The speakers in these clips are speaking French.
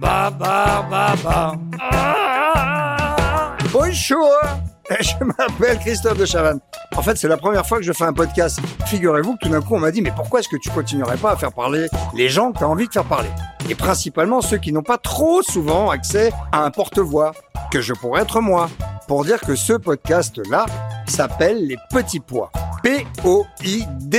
Ba ba. Bonjour, je m'appelle Christophe de Chavannes. En fait, c'est la première fois que je fais un podcast. Figurez-vous que tout d'un coup, on m'a dit, mais pourquoi est-ce que tu continuerais pas à faire parler les gens que tu as envie de faire parler? Et principalement ceux qui n'ont pas trop souvent accès à un porte-voix, que je pourrais être moi, pour dire que ce podcast-là s'appelle Les Petits Pois. P-O-I-D-S.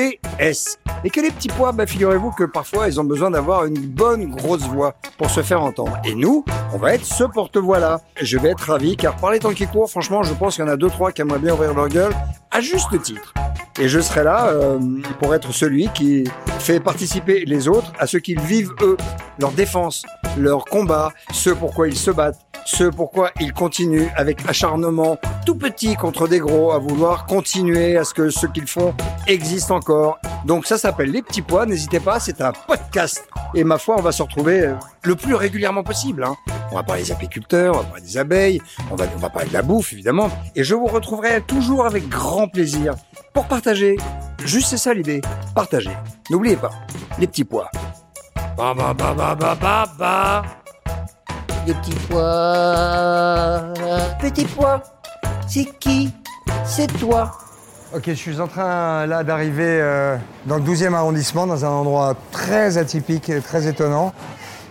Et que les petits pois, bah, figurez-vous que parfois ils ont besoin d'avoir une bonne grosse voix pour se faire entendre. Et nous, on va être ce porte-voix-là. Je vais être ravi car par les temps qui courent, franchement, je pense qu'il y en a deux, trois qui aimeraient bien ouvrir leur gueule à juste titre. Et je serai là euh, pour être celui qui fait participer les autres à ce qu'ils vivent eux, leur défense, leur combat, ce pourquoi ils se battent, ce pourquoi ils continuent avec acharnement tout petit contre des gros à vouloir continuer à ce que ce qu'ils font existe encore. Donc ça s'appelle Les Petits Pois, n'hésitez pas, c'est un podcast. Et ma foi, on va se retrouver euh, le plus régulièrement possible. Hein. On va parler des apiculteurs, on va parler des abeilles, on va, on va parler de la bouffe évidemment. Et je vous retrouverai toujours avec grand plaisir pour partager. Juste c'est ça l'idée, partager. N'oubliez pas, Les Petits Pois. Les petits pois. Petit pois. C'est qui? C'est toi. Ok, je suis en train là d'arriver euh, dans le 12e arrondissement, dans un endroit très atypique, et très étonnant.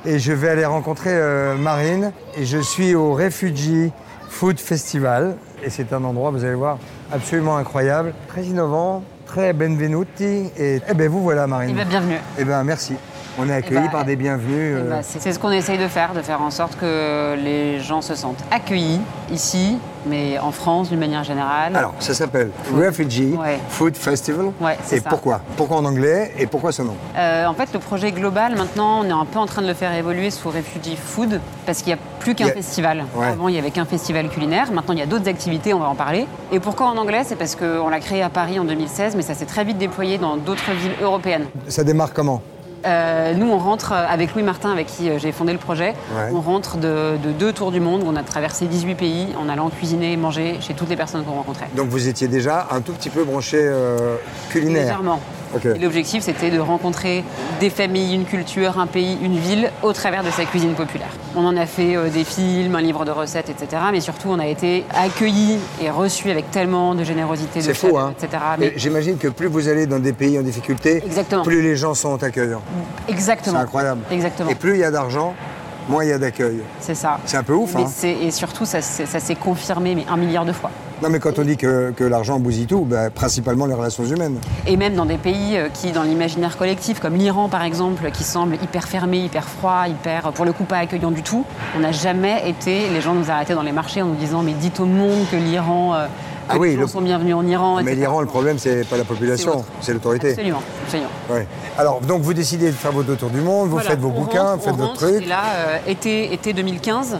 Et je vais aller rencontrer euh, Marine. Et je suis au Refugee Food Festival. Et c'est un endroit, vous allez voir, absolument incroyable, très innovant, très benvenuti. Et eh ben vous voilà, Marine. Eh ben, bienvenue. Eh ben merci. On est accueillis ben, par des bienvenus. Eh euh, ben, c'est ce qu'on essaye de faire, de faire en sorte que les gens se sentent accueillis ici, mais en France d'une manière générale. Alors, ça s'appelle Refugee Ouais. Food Festival. Ouais, c'est et ça. pourquoi? Pourquoi en anglais et pourquoi ce nom? Euh, en fait, le projet global, maintenant, on est un peu en train de le faire évoluer sous Refugee Food, parce qu'il n'y a plus qu'un a- festival. Ouais. Avant, il n'y avait qu'un festival culinaire. Maintenant, il y a d'autres activités, on va en parler. Et pourquoi en anglais? C'est parce qu'on l'a créé à Paris en 2016, mais ça s'est très vite déployé dans d'autres villes européennes. Ça démarre comment? Euh, nous, on rentre avec Louis Martin, avec qui euh, j'ai fondé le projet. Ouais. On rentre de, de deux tours du monde. où On a traversé 18 pays en allant cuisiner et manger chez toutes les personnes qu'on rencontrait. Donc vous étiez déjà un tout petit peu branché euh, culinaire. Légèrement. Et l'objectif, c'était de rencontrer des familles, une culture, un pays, une ville au travers de sa cuisine populaire. On en a fait euh, des films, un livre de recettes, etc. Mais surtout, on a été accueillis et reçus avec tellement de générosité, de C'est fou, hein etc. Et Mais J'imagine que plus vous allez dans des pays en difficulté, Exactement. plus les gens sont accueillants. C'est exactement. incroyable. Exactement. Et plus il y a d'argent, moins il y a d'accueil. C'est ça. C'est un peu ouf, Mais hein c'est- Et surtout, ça, s'est- ça s'est confirmé mais un milliard de fois. Non mais quand on dit que, que l'argent bousille tout, bah, principalement les relations humaines. Et même dans des pays euh, qui, dans l'imaginaire collectif, comme l'Iran par exemple, qui semble hyper fermé, hyper froid, hyper, pour le coup, pas accueillant du tout, on n'a jamais été, les gens nous arrêtaient dans les marchés en nous disant mais dites au monde que l'Iran, euh, Ah oui, les gens le- sont bienvenus en Iran. Mais l'Iran, le problème, c'est pas la population, c'est l'autorité. Absolument, absolument. Ouais. Alors, donc vous décidez de faire vos deux tours du monde, vous Voilà, faites vos bouquins, rentre, vous faites votre truc. Et là, euh, été, été 2015.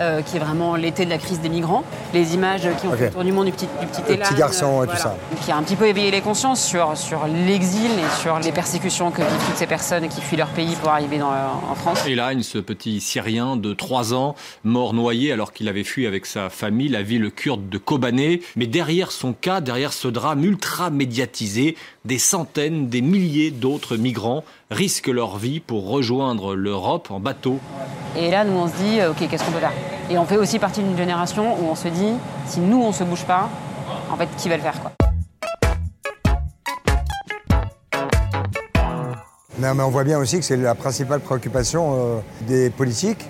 Euh, qui est vraiment l'été de la crise des migrants, les images qui ont Ok. fait le tour du monde du petit, du petit Le Elan, petit garçon euh, et tout ça. qui a un petit peu éveillé les consciences sur, sur l'exil et sur les persécutions que vivent toutes ces personnes qui fuient leur pays pour arriver dans, en France. Elan, ce petit Syrien de 3 ans, mort noyé alors qu'il avait fui avec sa famille la ville kurde de Kobané. Mais derrière son cas, derrière ce drame ultra médiatisé, des centaines, des milliers d'autres migrants risquent leur vie pour rejoindre l'Europe en bateau. Et là, nous, on se dit, euh, OK, qu'est-ce qu'on peut faire? Et on fait aussi partie d'une génération où on se dit, si nous, on se bouge pas, en fait, qui va le faire quoi? Non, mais on voit bien aussi que c'est la principale préoccupation euh, des politiques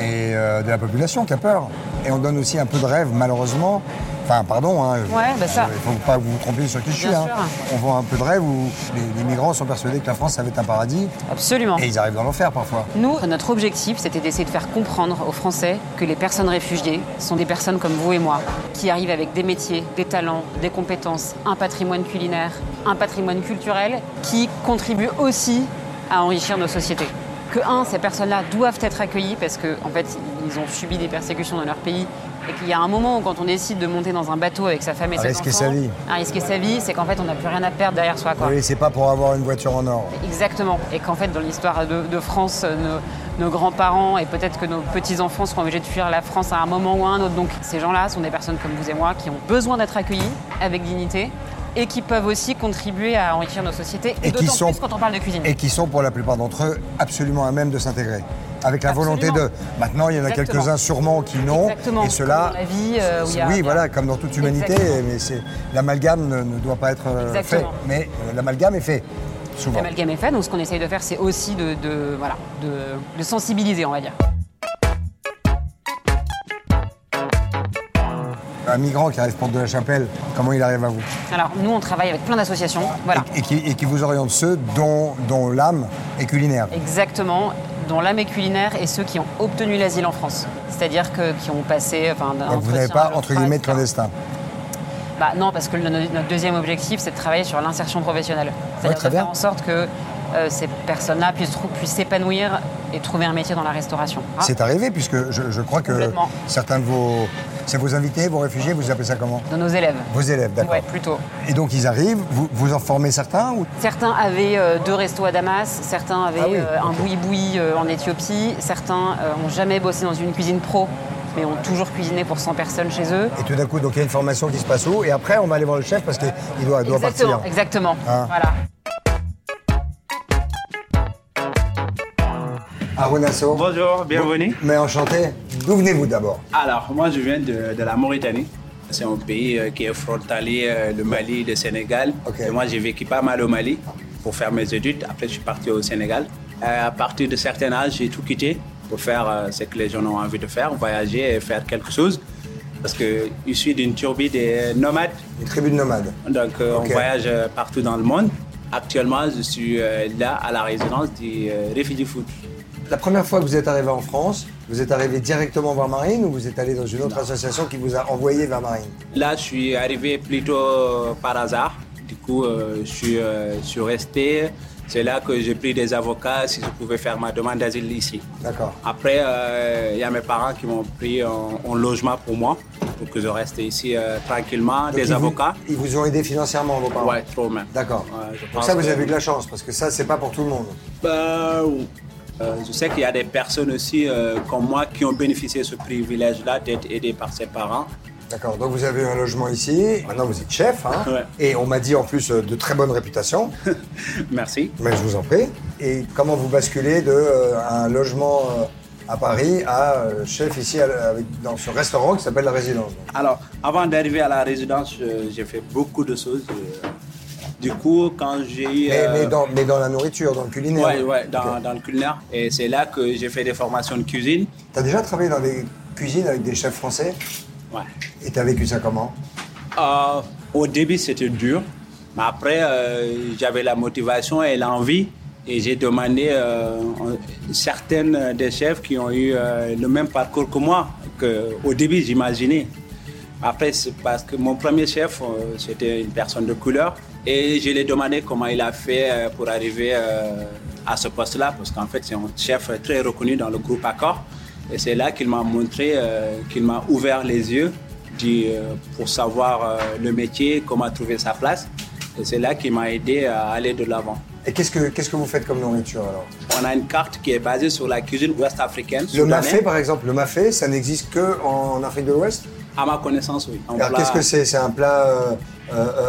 et euh, de la population qui a peur. Et on donne aussi un peu de rêve, malheureusement. Enfin, pardon, hein, Ouais, bah ça. il ne faut pas vous tromper sur qui je suis. Hein. On vend un peu de rêve où les, les migrants sont persuadés que la France, ça va être un paradis. Absolument. Et ils arrivent dans l'enfer parfois. Nous, notre objectif, c'était d'essayer de faire comprendre aux Français que les personnes réfugiées sont des personnes comme vous et moi, qui arrivent avec des métiers, des talents, des compétences, un patrimoine culinaire, un patrimoine culturel, qui contribuent aussi à enrichir nos sociétés. Que, un, ces personnes-là doivent être accueillies parce qu'en en fait, ils ont subi des persécutions dans leur pays et qu'il y a un moment où quand on décide de monter dans un bateau avec sa femme et À ses risquer enfants, sa vie. à risquer sa vie, c'est qu'en fait, on n'a plus rien à perdre derrière soi. Quoi. Oui, c'est pas pour avoir une voiture en or. Exactement. Et qu'en fait, dans l'histoire de, de France, euh, nos, nos grands-parents et peut-être que nos petits-enfants seront obligés de fuir la France à un moment ou à un autre. Donc ces gens-là sont des personnes comme vous et moi qui ont besoin d'être accueillis avec dignité et qui peuvent aussi contribuer à enrichir nos sociétés. Et qui sont- plus quand on parle de cuisine. Et qui sont pour la plupart d'entre eux absolument à même de s'intégrer. Avec la volonté de. Maintenant, il y en a quelques-uns sûrement qui n'ont. Exactement. Et. Comme dans la vie, euh, où il y a- oui, voilà, comme dans toute humanité. Exactement. Mais c'est l'amalgame ne, ne doit pas être euh, fait. Exactement. Mais euh, l'amalgame est fait. Souvent. L'amalgame est fait, donc ce qu'on essaye de faire, c'est aussi de, de- voilà, de, de sensibiliser, on va dire. Un migrant qui arrive porte de la chapelle, comment il arrive à vous? Alors nous, on travaille avec plein d'associations, voilà. et, et qui, et qui vous oriente ceux dont, dont l'âme est culinaire. Exactement, dont l'âme est culinaire et ceux qui ont obtenu l'asile en France. C'est-à-dire que qui ont passé. Enfin, Donc vous n'avez pas, entre guillemets, de clandestin. Bah non, parce que le- notre deuxième objectif, c'est de travailler sur l'insertion professionnelle. C'est-à-dire de bien. faire en sorte que euh, ces personnes-là puissent, s'épanouir et trouver un métier dans la restauration. Ah, C'est arrivé, puisque je, je crois que certains de vos. C'est vos invités, vos réfugiés, vous appelez ça comment de nos élèves. Vos élèves, d'accord. Ouais, plutôt. Et donc ils arrivent, vous, vous en formez certains ou... Certains avaient euh, deux restos à Damas, certains avaient Ah oui, euh, un boui-boui euh, en Éthiopie, certains n'ont jamais bossé dans une cuisine pro, mais ont toujours cuisiné pour 100 personnes chez eux. Et tout d'un coup, donc il y a une formation qui se passe où? Et après, on va aller voir le chef parce qu'il doit, doit exactement, partir. exactement. Ah. Voilà. Arunasso. Bonjour, bienvenue. Mais enchanté. D'où venez-vous d'abord? Alors, moi, je viens de, de la Mauritanie. C'est un pays euh, qui est frontalier, euh, le Mali, le Sénégal. Et moi, j'ai vécu pas mal au Mali pour faire mes études. Après, je suis parti au Sénégal. Euh, à partir de certain âge, j'ai tout quitté pour faire ce que les gens ont envie de faire, voyager et faire quelque chose. Parce que je suis d'une tribu des nomades. Une tribu de nomades. Donc, on voyage partout dans le monde. Actuellement, je suis là à la résidence du Refugee Food. La première fois que vous êtes arrivé en France, vous êtes arrivé directement vers Marine ou vous êtes allé dans une autre association qui vous a envoyé vers Marine? Là, je suis arrivé plutôt par hasard. Du coup, euh, je, suis, euh, je suis resté. C'est là que j'ai pris des avocats si je pouvais faire ma demande d'asile ici. D'accord. Après, euh, il y a mes parents qui m'ont pris en, en logement pour moi, pour que je reste ici euh, tranquillement, Donc, des ils vous- avocats. ils vous ont aidé financièrement, vos parents? Ouais, trop même. D'accord. Donc ça, vous que- avez eu de la chance parce que ça, c'est pas pour tout le monde. Bah, euh, je sais qu'il y a des personnes aussi euh, comme moi qui ont bénéficié de ce privilège-là d'être aidés par ses parents. D'accord, donc vous avez un logement ici, maintenant vous êtes chef, hein Ouais. et on m'a dit en plus euh, de très bonne réputation, Merci. mais je vous en prie. Et comment vous basculez de euh, un logement à Paris à chef ici avec- dans ce restaurant qui s'appelle La Résidence? Alors, avant d'arriver à la résidence, j'ai fait beaucoup de choses. Du coup, quand j'ai eu... mais, euh, mais dans, mais dans la nourriture, dans le culinaire Ouais, ouais, dans, dans le culinaire. Et c'est là que j'ai fait des formations de cuisine. Tu as déjà travaillé dans des cuisines avec des chefs français Ouais. et tu as vécu ça comment Euh, au début, c'était dur. Mais après, euh, j'avais la motivation et l'envie. Et j'ai demandé euh, certaines des chefs qui ont eu le même parcours que moi, que au début, j'imaginais. Après, c'est parce que mon premier chef, c'était une personne de couleur. Et je lui ai demandé comment il a fait euh, pour arriver euh, à ce poste-là, parce qu'en fait, c'est un chef très reconnu dans le groupe Accor. Et c'est là qu'il m'a montré, euh, qu'il m'a ouvert les yeux pour savoir le métier, comment trouver sa place. Et c'est là qu'il m'a aidé à aller de l'avant. Et qu'est-ce que, qu'est-ce que vous faites comme nourriture alors? On a une carte qui est basée sur la cuisine ouest-africaine. Le soudanaise. mafé par exemple, le mafé, ça n'existe que en Afrique de l'Ouest? À ma connaissance, oui. Alors qu'est-ce que c'est? C'est un plat euh,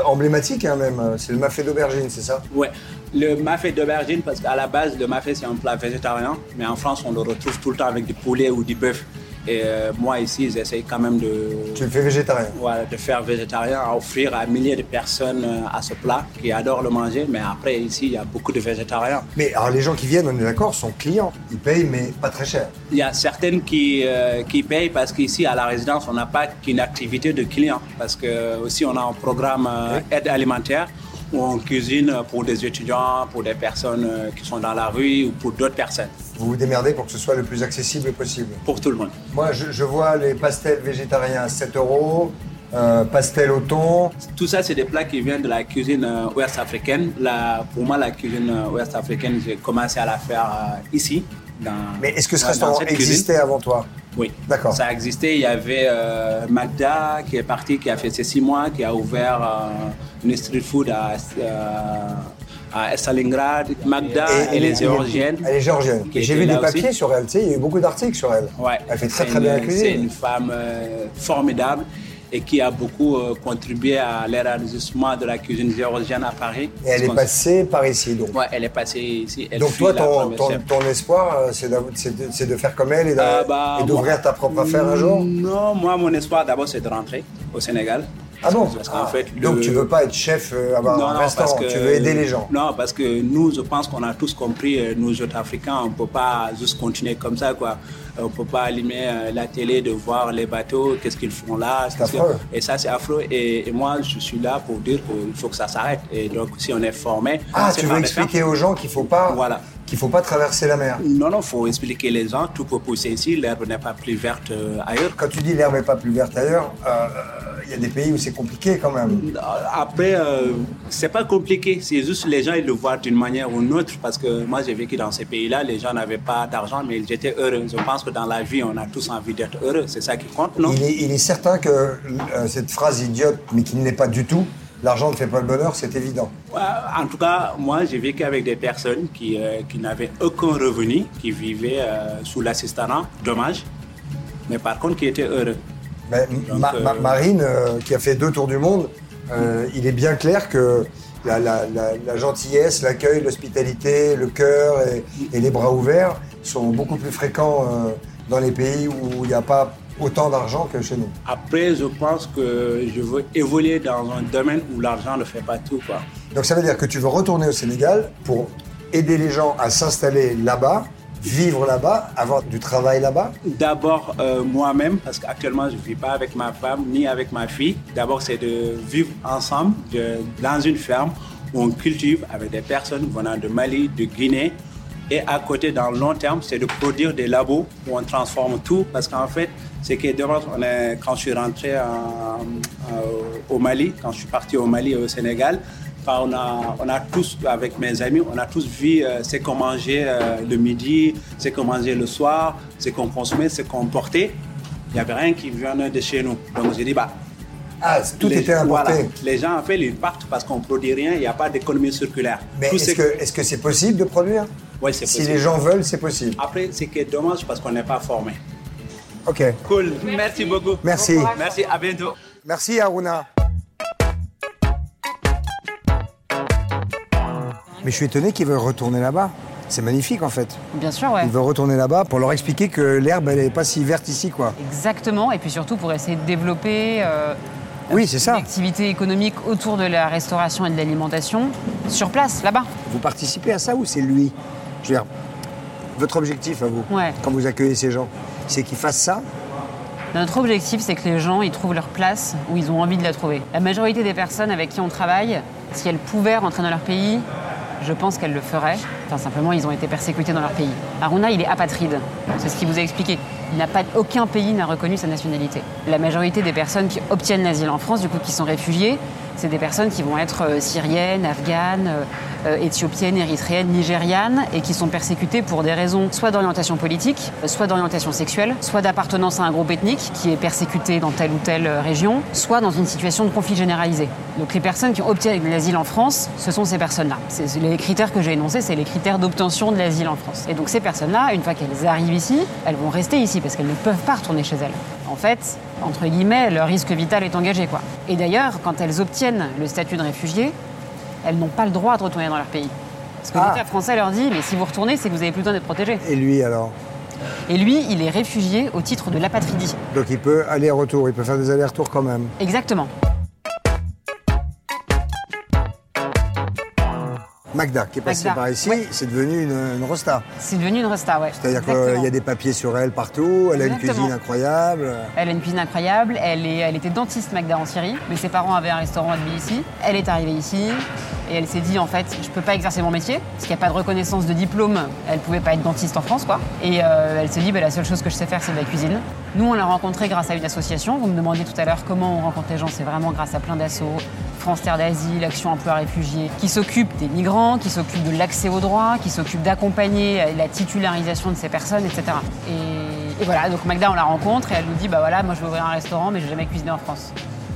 emblématique hein, même, c'est le mafé d'aubergine, c'est ça? Ouais. Le mafé d'aubergine, parce qu'à la base, le mafé, c'est un plat végétarien. Mais en France, on le retrouve tout le temps avec du poulet ou du bœuf. Et euh, moi ici, j'essaye quand même de, Tu le fais végétarien. voilà, de faire végétarien, à offrir à milliers de personnes euh, à ce plat qui adorent le manger. Mais après, ici, il y a beaucoup de végétariens. Mais alors les gens qui viennent, on est d'accord, sont clients. Ils payent, mais pas très cher. Il y a certaines qui, euh, qui payent parce qu'ici, à la résidence, on n'a pas qu'une activité de client. Parce que aussi, on a un programme euh, aide alimentaire où on cuisine pour des étudiants, pour des personnes euh, qui sont dans la rue ou pour d'autres personnes. Vous vous démerdez pour que ce soit le plus accessible possible. Pour tout le monde. Moi, je, je vois les pastels végétariens à 7 euros, euh, pastel au thon. Tout ça, c'est des plats qui viennent de la cuisine euh, ouest africaine. La, pour moi, la cuisine euh, ouest africaine, j'ai commencé à la faire ici. Dans, Mais est-ce que ce restaurant cuisine. existait avant toi? Oui. D'accord. Ça existait. Il y avait euh, Magda qui est parti, qui a fait ses six mois, qui a ouvert euh, une street food à, euh, à Stalingrad. Magda, elle est géorgienne. Elle est géorgienne. Et J'ai vu des papiers aussi. sur elle, tu sais, il y a eu beaucoup d'articles sur elle. Ouais. Elle fait très très bien la une- C'est cuisine. une femme euh, formidable et qui a beaucoup euh, contribué à l'élargissement de la cuisine géorgienne à Paris. Et elle est passée par ici, donc. Ouais, elle est passée ici. Elle donc toi, ton, ton, espoir, euh, c'est de, faire comme elle et Euh, bah, d'ouvrir ta propre affaire un jour? Non, moi, mon espoir d'abord, c'est de rentrer au Sénégal. Ah Parce qu'en Ah, fait, Donc tu veux pas être chef, euh, avoir un restaurant, tu veux aider les gens. Non, parce que nous, je pense qu'on a tous compris, euh, nous autres Africains, on ne peut pas juste continuer comme ça, quoi. On ne peut pas allumer euh, la télé de voir les bateaux, qu'est-ce qu'ils font là. C'est que- affreux. Et ça, c'est affreux. Et, et moi, je suis là pour dire qu'il faut que ça s'arrête. Et donc, si on est formé... Ah, tu veux expliquer aux gens qu'il faut pas, Voilà. qu'il faut pas traverser la mer. Non, non, il faut expliquer les gens, tout peut pousser ici, l'herbe n'est pas plus verte euh, ailleurs. Quand tu dis l'herbe n'est pas plus verte ailleurs, euh, il y a des pays où c'est compliqué quand même. Après, euh, c'est pas compliqué. C'est juste les gens ils le voient d'une manière ou d'une autre. Parce que moi, j'ai vécu dans ces pays-là. Les gens n'avaient pas d'argent, mais ils étaient heureux. Je pense que dans la vie, on a tous envie d'être heureux. C'est ça qui compte, non? Il est, il est certain que euh, cette phrase idiote, mais qui ne l'est pas du tout, l'argent ne fait pas le bonheur, c'est évident. En tout cas, moi, j'ai vécu avec des personnes qui, euh, qui n'avaient aucun revenu, qui vivaient euh, sous l'assistanat, dommage, mais par contre qui étaient heureux. Ma- euh, Ma- Marine, euh, qui a fait deux tours du monde, euh, il est bien clair que la, la- la- la gentillesse, l'accueil, l'hospitalité, le cœur et, et les bras ouverts sont beaucoup plus fréquents euh, dans les pays où il n'y a pas autant d'argent que chez nous. Après, je pense que je veux évoluer dans un domaine où l'argent ne fait pas tout. Quoi. Donc ça veut dire que tu veux retourner au Sénégal pour aider les gens à s'installer là-bas, vivre là-bas, avoir du travail là-bas? D'abord euh, moi-même, parce qu'actuellement je ne vis pas avec ma femme ni avec ma fille. D'abord c'est de vivre ensemble dans une ferme où on cultive avec des personnes venant de Mali, de Guinée. Et à côté, dans le long terme, c'est de produire des labos où on transforme tout. Parce qu'en fait, ce qui est dommage, on est, quand je suis rentré en- en- au Mali, quand je suis parti au Mali et au Sénégal, on, a, on a tous, avec mes amis, on a tous vu euh, ce qu'on mangeait euh, le midi, ce qu'on mangeait le soir, ce qu'on consommait, ce qu'on portait. Il n'y avait rien qui venait de chez nous. Donc j'ai dit, bah, Ah, tout les, était importé. voilà, les gens, en fait, ils partent parce qu'on ne produit rien, il n'y a pas d'économie circulaire. Mais est-ce ce- que que c'est possible de produire? Ouais, c'est Si possible. les gens veulent, c'est possible. Après, ce qui est dommage, parce qu'on n'est pas formé. Ok. Cool. Merci beaucoup. Merci. Merci, à bientôt. Merci Aruna. Mais je suis étonné qu'il veuille retourner là-bas. C'est magnifique en fait. Bien sûr, ouais. Il veut retourner là-bas pour leur expliquer que l'herbe elle est pas si verte ici quoi. Exactement, et puis surtout pour essayer de développer euh, Oui, c'est ça. une activité économique autour de la restauration et de l'alimentation sur place, là-bas. Vous participez à ça ou c'est lui? Je veux dire, votre objectif à vous, Ouais. quand vous accueillez ces gens, c'est qu'ils fassent ça? Notre objectif, c'est que les gens ils trouvent leur place où ils ont envie de la trouver. La majorité des personnes avec qui on travaille, si elles pouvaient rentrer dans leur pays, je pense qu'elles le feraient. Enfin, simplement, ils ont été persécutés dans leur pays. Aruna, il est apatride. C'est ce qu'il vous a expliqué. Aucun pays n'a reconnu sa nationalité. La majorité des personnes qui obtiennent l'asile en France, du coup, qui sont réfugiées, c'est des personnes qui vont être euh, syriennes, afghanes, euh, euh, éthiopiennes, érythréennes, nigérianes, et qui sont persécutées pour des raisons soit d'orientation politique, soit d'orientation sexuelle, soit d'appartenance à un groupe ethnique qui est persécuté dans telle ou telle région, soit dans une situation de conflit généralisé. Donc les personnes qui obtiennent l'asile en France, ce sont ces personnes-là. Les critères que j'ai énoncés, c'est les critères d'obtention de l'asile en France. Et donc ces personnes-là, une fois qu'elles arrivent ici, elles vont rester ici parce qu'elles ne peuvent pas retourner chez elles. En fait, entre guillemets, leur risque vital est engagé, quoi. Et d'ailleurs, quand elles obtiennent le statut de réfugié, elles n'ont pas le droit de retourner dans leur pays. Parce que Ah. l'État français leur dit, mais si vous retournez, c'est que vous avez plus temps d'être protégé. Et lui alors? Et lui, il est réfugié au titre de l'apatridie. Donc il peut aller-retour, il peut faire des allers-retours quand même. Exactement. Magda, qui est passée Magda, par ici, c'est devenu une, une rosta. C'est devenu une resta, ouais. C'est-à-dire qu'il y a des papiers sur elle partout, elle a une cuisine incroyable. Elle a une cuisine incroyable, elle, est, elle était dentiste Magda en Syrie, mais ses parents avaient un restaurant à Tbilissi. Elle est arrivée ici et elle s'est dit en fait je peux pas exercer mon métier parce qu'il n'y a pas de reconnaissance de diplôme, elle pouvait pas être dentiste en France quoi. Et euh, elle s'est dit bah, la seule chose que je sais faire c'est de la cuisine. Nous on l'a rencontrée grâce à une association, vous me demandez tout à l'heure comment on rencontre les gens, c'est vraiment grâce à plein d'assauts. France Terre d'Asile, Action Emploi Réfugiés, qui s'occupe des migrants, qui s'occupe de l'accès aux droits, qui s'occupe d'accompagner la titularisation de ces personnes, etc. Et, et voilà, donc Magda, on la rencontre et elle nous dit, bah voilà, moi je veux ouvrir un restaurant, mais j'ai jamais cuisiné en France.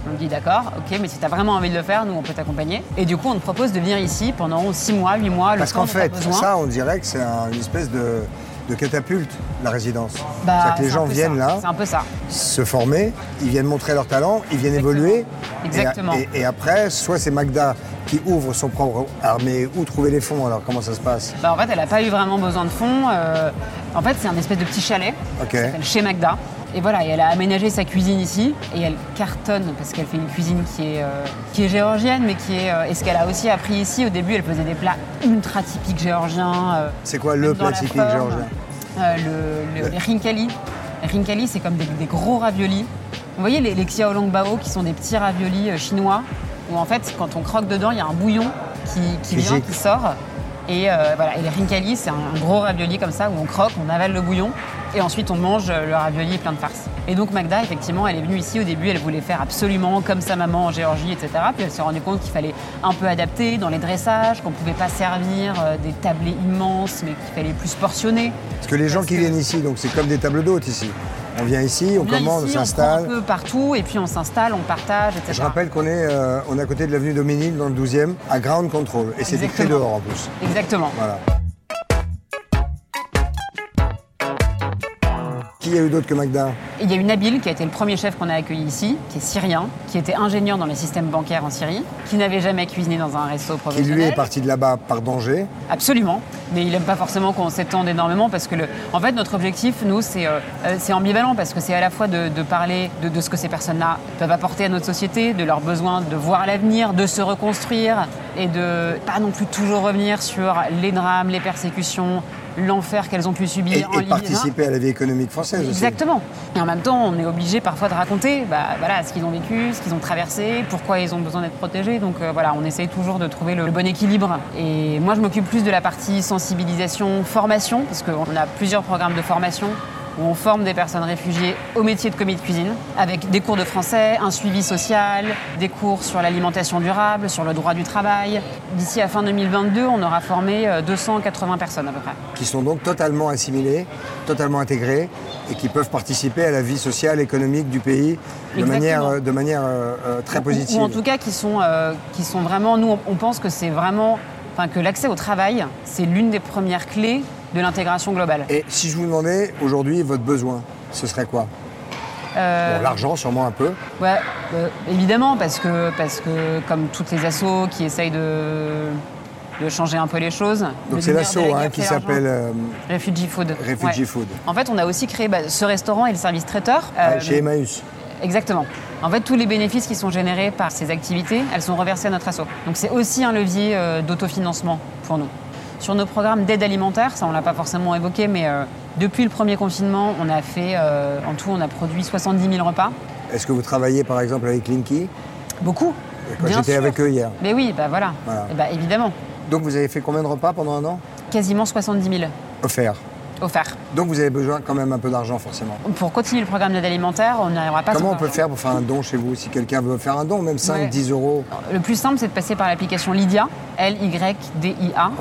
On lui dit d'accord, ok, mais si tu as vraiment envie de le faire, nous on peut t'accompagner. Et du coup, on te propose de venir ici pendant 6 mois, 8 mois, le Parce qu'en fait, besoin. ça, on dirait que c'est un- une espèce de, de catapulte, la résidence. Bah, C'est-à-dire que les gens viennent ça, là, C'est un peu ça. se former, ils viennent montrer leur talent, ils viennent Exactement. évoluer. Exactement. Et, et- et après, soit c'est Magda qui ouvre son propre armée, où trouver les fonds alors Comment ça se passe? Bah, en fait, elle n'a pas eu vraiment besoin de fonds. euh, en fait, c'est un espèce de petit chalet Ok. qui s'appelle chez Magda. Et voilà, et elle a aménagé sa cuisine ici et elle cartonne parce qu'elle fait une cuisine qui est, euh, qui est géorgienne, mais qui est. euh, et ce qu'elle a aussi appris ici, au début, elle faisait des plats ultra typiques géorgiens. euh, C'est quoi le plat la typique forme. géorgien le, le- Les rinkali. Les rinkali, c'est comme des, des gros raviolis. Vous voyez les, les xiaolongbao qui sont des petits raviolis chinois où en fait, quand on croque dedans, il y a un bouillon qui, vient, qui sort. Et voilà, et les rinkali, c'est un, un gros ravioli comme ça où on croque, on avale le bouillon et ensuite on mange le ravioli plein de farce. Et donc Magda, effectivement, elle est venue ici au début, elle voulait faire absolument comme sa maman en Géorgie, etc. Puis elle s'est rendue compte qu'il fallait un peu adapter dans les dressages, qu'on pouvait pas servir euh, des tablés immenses, mais qu'il fallait plus portionner. Parce que les gens qui viennent ici, donc c'est comme des tables d'hôtes ici. On vient ici, on, vient commande, ici, on prend s'installe. un peu partout et puis on s'installe, on partage, etc. Je rappelle qu'on est, euh, on est à côté de l'avenue Dominil, dans le 12e, à Ground Control. Et c'est écrit dehors en plus. Exactement. Voilà. Qui y a eu d'autre que Magda Il y a eu Nabil, qui a été le premier chef qu'on a accueilli ici, qui est syrien, qui était ingénieur dans les systèmes bancaires en Syrie, qui n'avait jamais cuisiné dans un resto Qui professionnel. lui est parti de là-bas par danger. Absolument, mais il n'aime pas forcément qu'on s'étende énormément parce que, le... en fait, notre objectif, nous, c'est euh, euh, c'est ambivalent parce que c'est à la fois de, de parler de, de ce que ces personnes-là peuvent apporter à notre société, de leurs besoins de voir l'avenir, de se reconstruire et de pas non plus toujours revenir sur les drames, les persécutions, l'enfer qu'elles ont pu subir Et, en et Libye. participer à la vie économique française aussi. Exactement. Et en même temps, on est obligé parfois de raconter bah, voilà, ce qu'ils ont vécu, ce qu'ils ont traversé, pourquoi ils ont besoin d'être protégés. Donc euh, voilà, on essaye toujours de trouver le, le bon équilibre. Et moi, je m'occupe plus de la partie sensibilisation, formation, parce qu'on a plusieurs programmes de formation où on forme des personnes réfugiées au métier de commis de cuisine, avec des cours de français, un suivi social, des cours sur l'alimentation durable, sur le droit du travail. D'ici à fin 2022, on aura formé euh, 280 personnes à peu près. Qui sont donc totalement assimilés, totalement intégrés et qui peuvent participer à la vie sociale, économique du pays de Exactement. manière, euh, de manière euh, euh, très positive. Ou, en tout cas qui sont, euh, qui sont vraiment, nous on, on pense que c'est vraiment, enfin que l'accès au travail, c'est l'une des premières clés de l'intégration globale. Et si je vous demandais aujourd'hui votre besoin, ce serait quoi? Euh, Bon, l'argent sûrement un peu. ouais, euh, évidemment, parce que, parce que comme toutes les assos qui essayent de, de changer un peu les choses. Donc c'est l'asso hein, qui s'appelle euh, Refugee Food. Refugee Ouais. Food. En fait, on a aussi créé bah, ce restaurant et le service traiteur. Ah, Euh, chez Emmaüs. Exactement. En fait, tous les bénéfices qui sont générés par ces activités, elles sont reversées à notre asso. Donc c'est aussi un levier d'autofinancement pour nous. Sur nos programmes d'aide alimentaire, ça on l'a pas forcément évoqué, mais euh, depuis le premier confinement, on a fait, euh, en tout, on a produit 70 000 repas. Est-ce que vous travaillez par exemple avec Linky? Beaucoup. J'étais avec eux hier. Mais oui, bah voilà. Voilà. Et bah, évidemment. Donc vous avez fait combien de repas pendant un an? Quasiment 70 000 Offerts. Donc vous avez besoin quand même un peu d'argent forcément. Pour continuer le programme d'aide alimentaire, on n'y arrivera pas Comment on peut faire pour faire un don chez vous Si quelqu'un veut faire un don, même 5, Ouais. 10 euros. Le plus simple, c'est de passer par l'application Lydia, L-Y-D-I-A,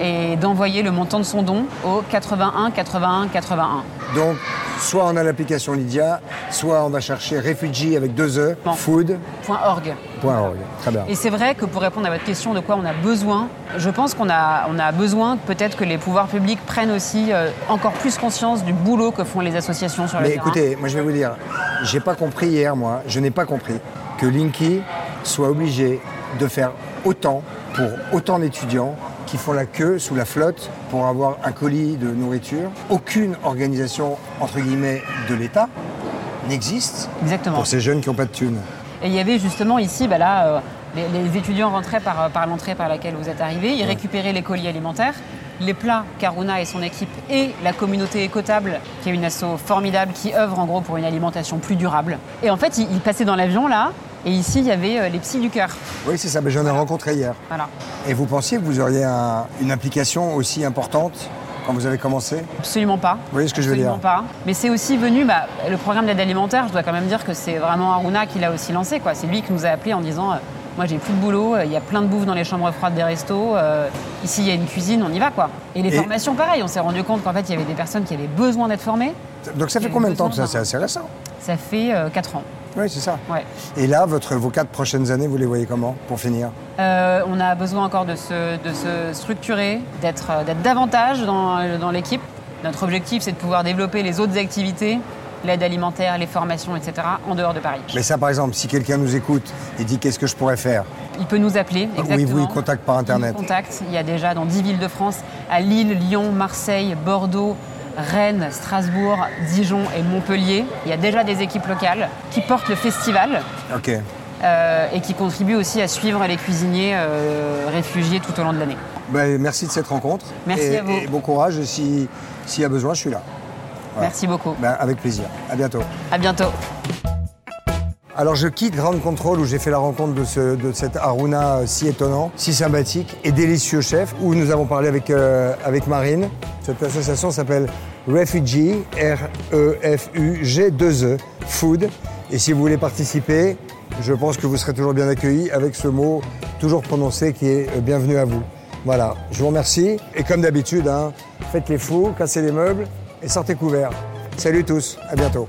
et d'envoyer le montant de son don au 81 81 81. Donc, soit on a l'application Lydia, soit on va chercher Refugee avec deux E, Bon. food.org. .org. Très bien. Et c'est vrai que pour répondre à votre question de quoi on a besoin, je pense qu'on a, on a besoin peut-être que les pouvoirs publics prennent aussi euh, encore plus conscience du boulot que font les associations sur le Mais terrain. écoutez, moi je vais vous dire, j'ai pas compris hier, moi, je n'ai pas compris que Linky soit obligé de faire autant pour autant d'étudiants qui font la queue sous la flotte pour avoir un colis de nourriture. Aucune organisation, entre guillemets, de l'État n'existe Exactement. pour ces jeunes qui n'ont pas de thunes. Et il y avait justement ici, bah là, euh, les, les étudiants rentraient par, par l'entrée par laquelle vous êtes arrivés, ils récupéraient les colis alimentaires, les plats qu'Aruna et son équipe et la communauté écotable, qui est une asso formidable qui œuvre en gros pour une alimentation plus durable. Et en fait, ils passaient dans l'avion là, et ici il y avait euh, les psys du cœur. Oui, c'est ça, mais j'en ai rencontré hier. Voilà. Et vous pensiez que vous auriez un- une implication aussi importante quand vous avez commencé? Absolument pas. Vous voyez ce que je veux Absolument dire pas. Mais c'est aussi venu, bah, le programme d'aide alimentaire, je dois quand même dire que c'est vraiment Aruna qui l'a aussi lancé. quoi. C'est lui qui nous a appelés en disant euh, Moi j'ai plus de boulot, euh, il y a plein de bouffe dans les chambres froides des restos, euh, ici il y a une cuisine, on y va quoi. Et les Et- formations, pareil, on s'est rendu compte qu'en fait il y avait des personnes qui avaient besoin d'être formées. Donc ça fait combien de temps que ça? C'est assez récent. Ça fait 4 ans. Oui, c'est ça. Ouais. Et là, votre, vos quatre prochaines années, vous les voyez comment pour finir? Euh, on a besoin encore de se, de se structurer, d'être euh, davantage dans, euh, dans l'équipe. Notre objectif, c'est de pouvoir développer les autres activités, l'aide alimentaire, les formations, etc., en dehors de Paris. Mais ça, par exemple, si quelqu'un nous écoute et dit qu'est-ce que je pourrais faire? Il peut nous appeler, exactement. Oui, oui, il contacte par Internet. Il nous contacte. Il y a déjà dans 10 villes de France, à Lille, Lyon, Marseille, Bordeaux, Rennes, Strasbourg, Dijon et Montpellier. Il y a déjà des équipes locales qui portent le festival Ok. euh, et qui contribuent aussi à suivre les cuisiniers euh, réfugiés tout au long de l'année. Ben, merci de cette rencontre. Merci et, à vous. Et bon courage. Si- s'il y a besoin, je suis là. Voilà. Merci beaucoup. Ben, avec plaisir. À bientôt. À bientôt. Alors je quitte Ground Control où j'ai fait la rencontre de, ce, cet Aruna euh, si étonnant, si sympathique et délicieux chef, où nous avons parlé avec, euh, Marine. Cette association s'appelle Refugee, R-E-F-U-G-2-E, E, Food. Et si vous voulez participer, je pense que vous serez toujours bien accueillis avec ce mot toujours prononcé qui est euh, bienvenue à vous. Voilà, je vous remercie. Et comme d'habitude, hein, faites les fous, cassez les meubles et sortez couverts. Salut tous, à bientôt.